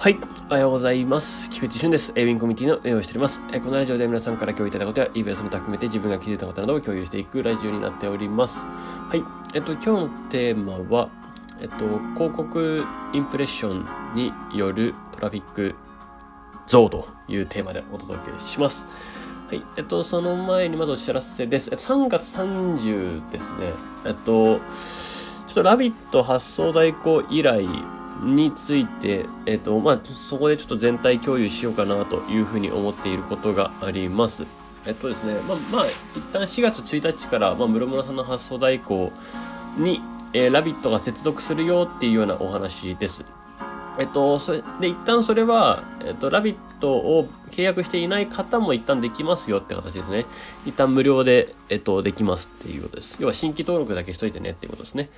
はい。おはようございます。菊池俊です。エイウィンコミュニティの運営をしております。えこのラジオで皆さんから共有いただいたことや、イベントの他含めて自分が気づいたことなどを共有していくラジオになっております。はい。えっと、今日のテーマは、えっと、広告インプレッションによるトラフィック増というテーマでお届けします。はい。えっと、その前にまずお知らせです。えっと、3月30ですね。えっと、ちょっとラビット発送代行以来について、えっと、まあ、そこでちょっと全体共有しようかなというふうに思っていることがあります。えっとですね、まあ、まあ、一旦4月1日から、まあ、室村さんの発送代行に、えー、ラビットが接続するよっていうようなお話です。えっと、それで、一旦それは、えっと、ラビットを契約していない方も一旦できますよって形ですね。一旦無料で、えっと、できますっていうことです。要は新規登録だけしといてねっていうことですね。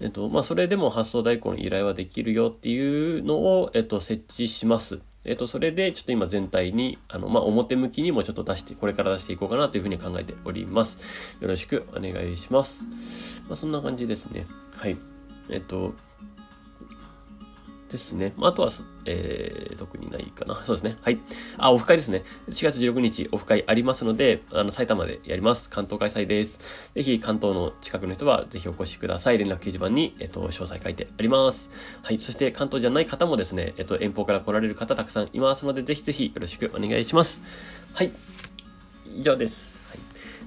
えっと、まあ、それでも発送代行の依頼はできるよっていうのを、えっと、設置します。えっと、それで、ちょっと今全体に、あの、まあ、表向きにもちょっと出して、これから出していこうかなというふうに考えております。よろしくお願いします。まあ、そんな感じですね。はい。えっと、ですね。まあ、あとは、えー、特にないかな。そうですね。はい。あ、オフ会ですね。4月16日、オフ会ありますので、あの、埼玉でやります。関東開催です。ぜひ、関東の近くの人は、ぜひお越しください。連絡掲示板に、えっと、詳細書いてあります。はい。そして、関東じゃない方もですね、えっと、遠方から来られる方たくさんいますので、ぜひぜひよろしくお願いします。はい。以上です。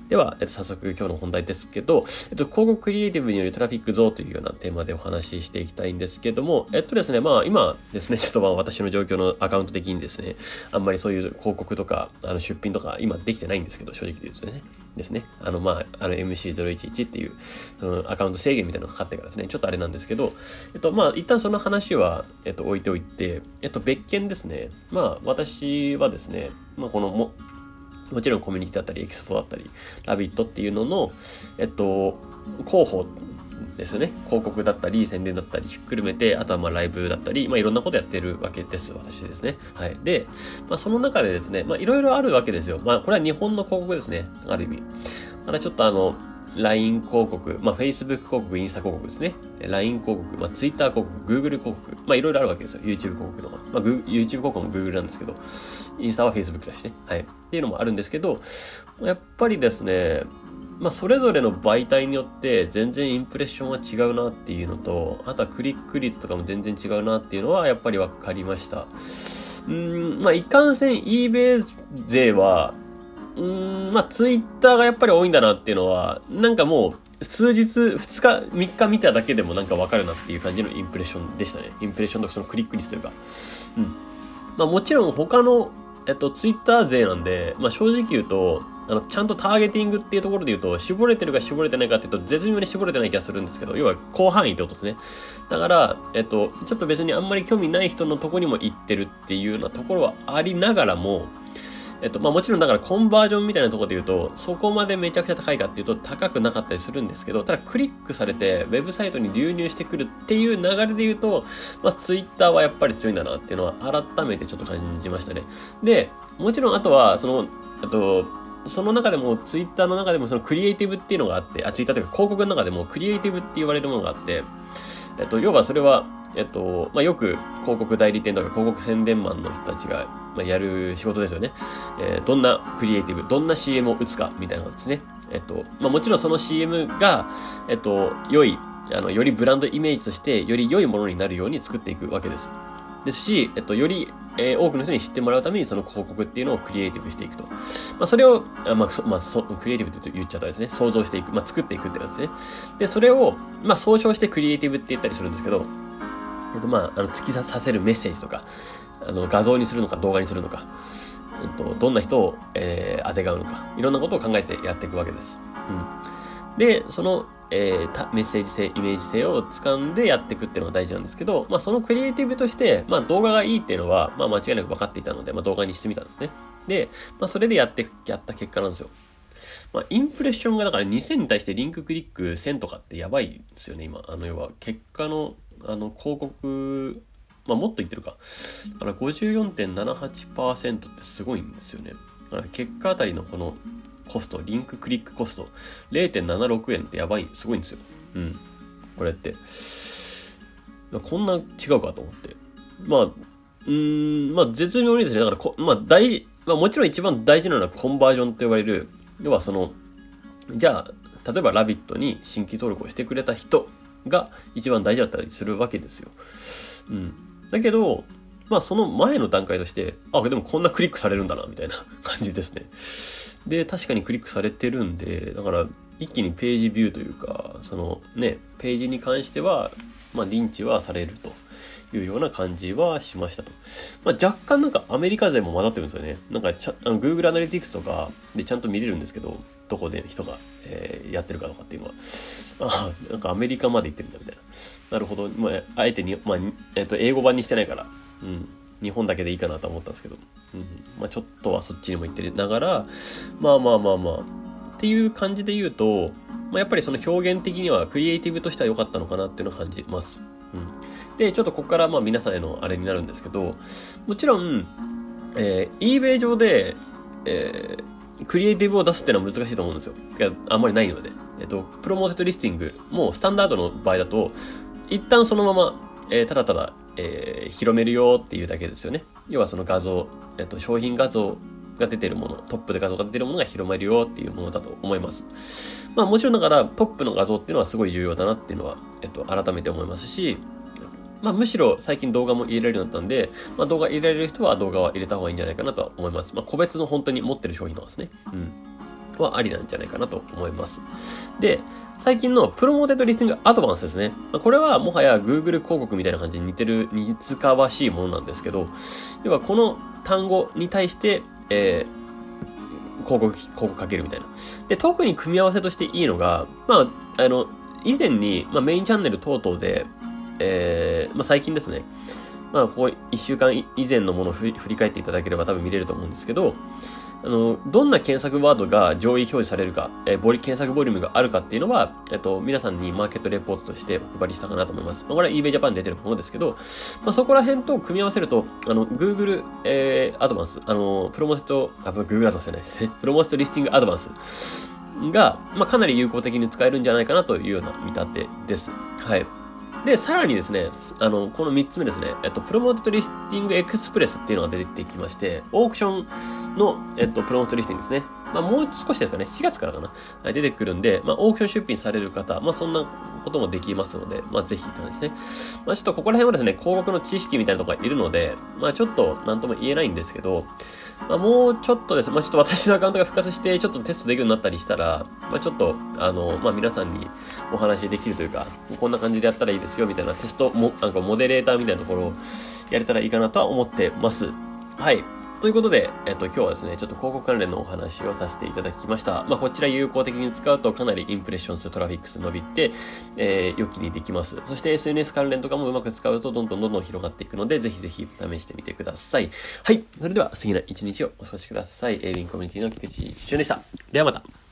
では、えっと、早速今日の本題ですけど、えっと、広告クリエイティブによるトラフィック増というようなテーマでお話ししていきたいんですけども、えっとですね、まあ今ですね、ちょっとまあ私の状況のアカウント的にですね、あんまりそういう広告とか、あの出品とか今できてないんですけど、正直で言うとね、ですね、あのまあ、あの MC011 っていう、そのアカウント制限みたいなのがかかってからですね、ちょっとあれなんですけど、えっとまあ一旦その話は、えっと置いておいて、えっと別件ですね、まあ私はですね、まあこのも、もちろんコミュニティだったり、エキスポだったり、ラビットっていうのの、えっと、広報ですよね。広告だったり、宣伝だったり、ひっくるめて、あとはまあライブだったり、まあいろんなことやってるわけです、私ですね。はい。で、まあその中でですね、まあいろいろあるわけですよ。まあこれは日本の広告ですね。ある意味。ただちょっとあの、LINE 広告、まあ、Facebook 広告、インスタ広告ですね。LINE 広告、まあ、Twitter 広告、Google 広告、まあ、いろいろあるわけですよ。YouTube 広告とか。まあ、YouTube 広告も Google なんですけど、インスタは Facebook だしね。はい。っていうのもあるんですけど、やっぱりですね、まあ、それぞれの媒体によって全然インプレッションは違うなっていうのと、あとはクリック率とかも全然違うなっていうのはやっぱり分かりました。うん、まあ、いかんせん eBay 勢は、うん、まあ、ツイッターがやっぱり多いんだなっていうのは、なんかもう、数日、2日、3日見ただけでもなんかわかるなっていう感じのインプレッションでしたね。インプレッションとそのクリック率というか。うん。まあもちろん他の、えっと、ツイッター勢なんで、まあ正直言うと、あの、ちゃんとターゲティングっていうところで言うと、絞れてるか絞れてないかっていうと、絶妙に絞れてない気がするんですけど、要は広範囲ってことですね。だから、えっと、ちょっと別にあんまり興味ない人のとこにも行ってるっていうようなところはありながらも、えっと、まあもちろんだからコンバージョンみたいなところで言うと、そこまでめちゃくちゃ高いかっていうと高くなかったりするんですけど、ただクリックされてウェブサイトに流入してくるっていう流れで言うと、まあツイッターはやっぱり強いんだなっていうのは改めてちょっと感じましたね。で、もちろんあとは、その、あと、その中でも、ツイッターの中でもそのクリエイティブっていうのがあって、あ、ツイッターというか広告の中でもクリエイティブって言われるものがあって、えっと、要はそれは、えっと、まあ、よく広告代理店とか広告宣伝マンの人たちが、まあ、やる仕事ですよね。えー、どんなクリエイティブ、どんな CM を打つか、みたいなことですね。えっと、まあ、もちろんその CM が、えっと、良い、あの、よりブランドイメージとして、より良いものになるように作っていくわけです。ですし、えっと、より、えー、多くの人に知ってもらうために、その広告っていうのをクリエイティブしていくと。まあ、それを、あまあ、そ、まあ、そ、クリエイティブって言っちゃったらですね、想像していく、まあ、作っていくってやつですね。で、それを、まあ、総称してクリエイティブって言ったりするんですけど、えっと、まあ、あの、突き刺させるメッセージとか、あの、画像にするのか動画にするのか、えっと、どんな人を、えー、当てがうのか、いろんなことを考えてやっていくわけです。うん。で、その、えー、メッセージ性、イメージ性を掴んでやっていくっていうのが大事なんですけど、まあそのクリエイティブとして、まあ動画がいいっていうのは、まあ間違いなく分かっていたので、まあ動画にしてみたんですね。で、まあそれでやって、やった結果なんですよ。まあインプレッションがだから2000に対してリンククリック1000とかってやばいですよね、今。あの要は結果の、あの広告、まあもっと言ってるか。だから54.78%ってすごいんですよね。だから結果あたりのこのコスト、リンククリックコスト、0.76円ってやばい、すごいんですよ。うん。これって。こんな違うかと思って。まあ、うーん、まあ絶妙にですね、だからこ、まあ大事、まあもちろん一番大事なのはコンバージョンと呼ばれる、要はその、じゃあ、例えばラビットに新規登録をしてくれた人が一番大事だったりするわけですよ。うん。だけど、まあその前の段階として、あ、でもこんなクリックされるんだな、みたいな感じですね。で、確かにクリックされてるんで、だから一気にページビューというか、そのね、ページに関しては、まあ認知はされると。いうような感じはしましたと。まあ、若干なんかアメリカ勢も混ざってるんですよね。なんかちゃあの Google Analytics とかでちゃんと見れるんですけど、どこで人が、えー、やってるかとかっていうのは。ああ、なんかアメリカまで行ってるんだみたいな。なるほど。まあ、あえてに、まあ、えっ、ー、と、英語版にしてないから、うん。日本だけでいいかなと思ったんですけど、うん。まあ、ちょっとはそっちにも行ってながら、まあまあまあまあ、っていう感じで言うと、まあ、やっぱりその表現的にはクリエイティブとしては良かったのかなっていうのを感じます。うん。で、ちょっとここからまあ皆さんへのあれになるんですけど、もちろん、えー、eBay 上で、えー、クリエイティブを出すっていうのは難しいと思うんですよ。あんまりないので。えっと、 Promoted Listing もスタンダードの場合だと、一旦そのまま、えー、ただただ、えー、広めるよっていうだけですよね。要はその画像、えっと、商品画像が出てるもの、トップで画像が出てるものが広めるよっていうものだと思います。まあもちろんだからトップの画像っていうのはすごい重要だなっていうのは、えっと、改めて思いますし、まあ、むしろ最近動画も入れられるようになったんで、まあ、動画入れられる人は動画は入れた方がいいんじゃないかなとは思います。まあ、個別の本当に持ってる商品のですね。うん。はありなんじゃないかなと思います。で、最近の Promoted Listing Advanced ですね。これはもはや Google 広告みたいな感じに似てる、似つかわしいものなんですけど、要はこの単語に対して、えー、広告、広告かけるみたいな。で、特に組み合わせとしていいのが、まあ、あの、以前に、まあ、メインチャンネル等々で、えー、まあ、最近ですね。まあ、ここ1週間以前のものを振り返っていただければ多分見れると思うんですけど、あの、どんな検索ワードが上位表示されるか、えー、ボリ、検索ボリュームがあるかっていうのは、えっと、皆さんにマーケットレポートとしてお配りしたかなと思います。まあ、これは eBay Japan で出てるものですけど、まあ、そこら辺と組み合わせると、あの、Google、えー、アドバンス、あの、プロモテッド、あ、Google アドバンスじゃないですね。Promoted Listing Advancedが、まあ、かなり有効的に使えるんじゃないかなというような見立てです。はい。で、さらにですね、あの、この3つ目ですね、えっと、プロモートリスティングエクスプレスっていうのが出てきまして、オークションの、えっと、プロモートリスティングですね。まあ、もう少しですかね、4月からかな、はい、出てくるんで、まあ、オークション出品される方、まあ、そんなこともできますので、まあ、ぜひって感じですね。まあ、ちょっとここら辺はですね、広告の知識みたいなとこがいるので、まあ、ちょっと、なんとも言えないんですけど、まあ、もうちょっとですね、まあ、ちょっと私のアカウントが復活して、ちょっとテストできるようになったりしたら、まあ、ちょっと、あの、まあ、皆さんにお話できるというか、こんな感じでやったらいいですよ、みたいなテストも、なんかモデレーターみたいなところをやれたらいいかなとは思ってます。はい。ということで、えっと、今日はですね、ちょっと広告関連のお話をさせていただきました。まあ、こちら有効的に使うとかなりインプレッション数、トラフィックス伸びて、えー、良きにできます。そして SNS 関連とかもうまく使うとどんどんどんどん広がっていくので、ぜひぜひ試してみてください。はい。それでは、次の一日をお過ごしください。エイビンコミュニティの菊池俊でした。ではまた。